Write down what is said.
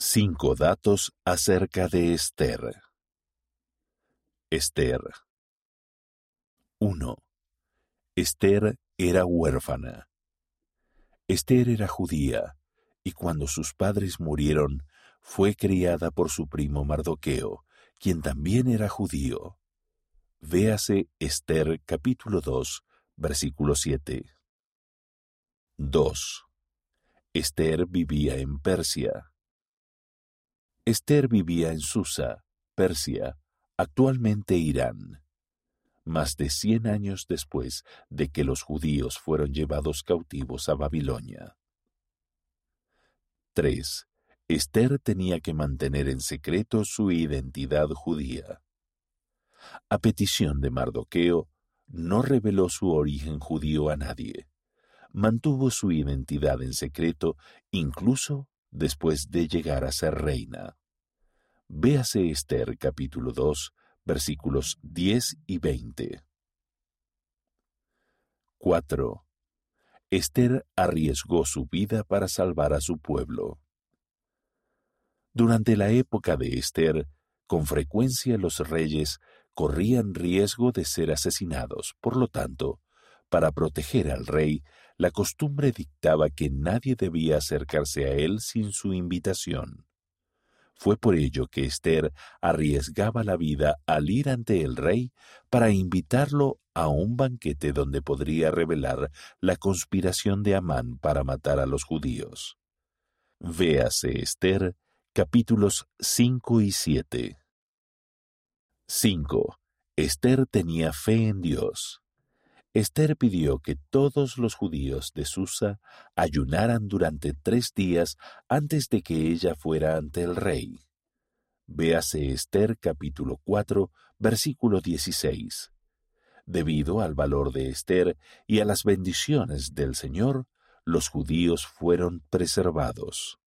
Cinco datos acerca de Esther. Esther 1. Esther era huérfana. Esther era judía, y cuando sus padres murieron, fue criada por su primo Mardoqueo, quien también era judío. Véase Esther capítulo 2, versículo 7. 2. Esther vivía en Persia. Esther vivía en Susa, Persia, actualmente Irán. Más de cien años después de que los judíos fueron llevados cautivos a Babilonia. 3. Esther tenía que mantener en secreto su identidad judía. A petición de Mardoqueo, no reveló su origen judío a nadie. Mantuvo su identidad en secreto incluso después de llegar a ser reina. Véase Esther capítulo 2, versículos 10 y 20. 4. Esther arriesgó su vida para salvar a su pueblo. Durante la época de Esther, con frecuencia los reyes corrían riesgo de ser asesinados. Por lo tanto, para proteger al rey, la costumbre dictaba que nadie debía acercarse a él sin su invitación. Fue por ello que Esther arriesgaba la vida al ir ante el rey para invitarlo a un banquete donde podría revelar la conspiración de Amán para matar a los judíos. Véase Esther capítulos 5 y 7. 5. Esther tenía fe en Dios. Esther pidió que todos los judíos de Susa ayunaran durante tres días antes de que ella fuera ante el rey. Véase Esther capítulo 4, versículo 16. Debido al valor de Esther y a las bendiciones del Señor, los judíos fueron preservados.